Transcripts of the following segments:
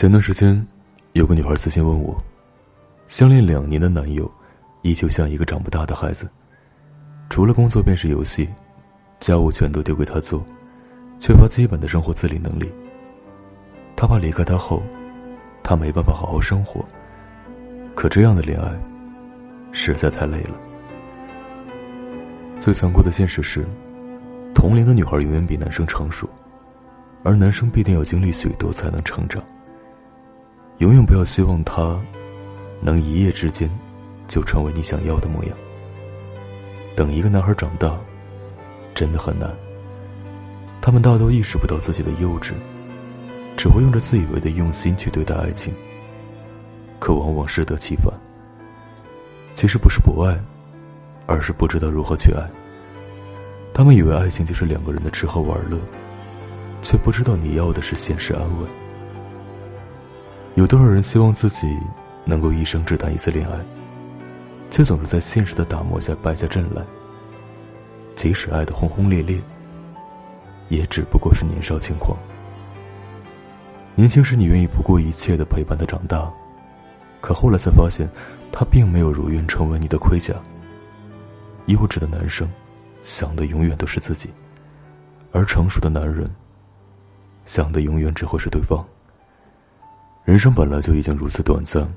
前段时间，有个女孩私信问我，相恋两年的男友，依旧像一个长不大的孩子，除了工作便是游戏，家务全都丢给他做，缺乏基本的生活自理能力。他怕离开他后，他没办法好好生活。可这样的恋爱，实在太累了。最残酷的现实是，同龄的女孩永远比男生成熟，而男生必定要经历许多才能成长。永远不要希望他能一夜之间就成为你想要的模样。等一个男孩长大，真的很难。他们大都意识不到自己的幼稚，只会用着自以为的用心去对待爱情，可往往适得其反。其实不是不爱。而是不知道如何去爱。他们以为爱情就是两个人的吃喝玩乐，却不知道你要的是现实安稳。有多少人希望自己能够一生只谈一次恋爱，却总是在现实的打磨下败下阵来。即使爱的轰轰烈烈，也只不过是年少轻狂。年轻时你愿意不顾一切的陪伴他长大，可后来才发现，他并没有如愿成为你的盔甲。幼稚的男生，想的永远都是自己；而成熟的男人，想的永远只会是对方。人生本来就已经如此短暂，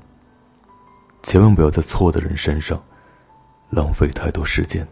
千万不要在错的人身上浪费太多时间。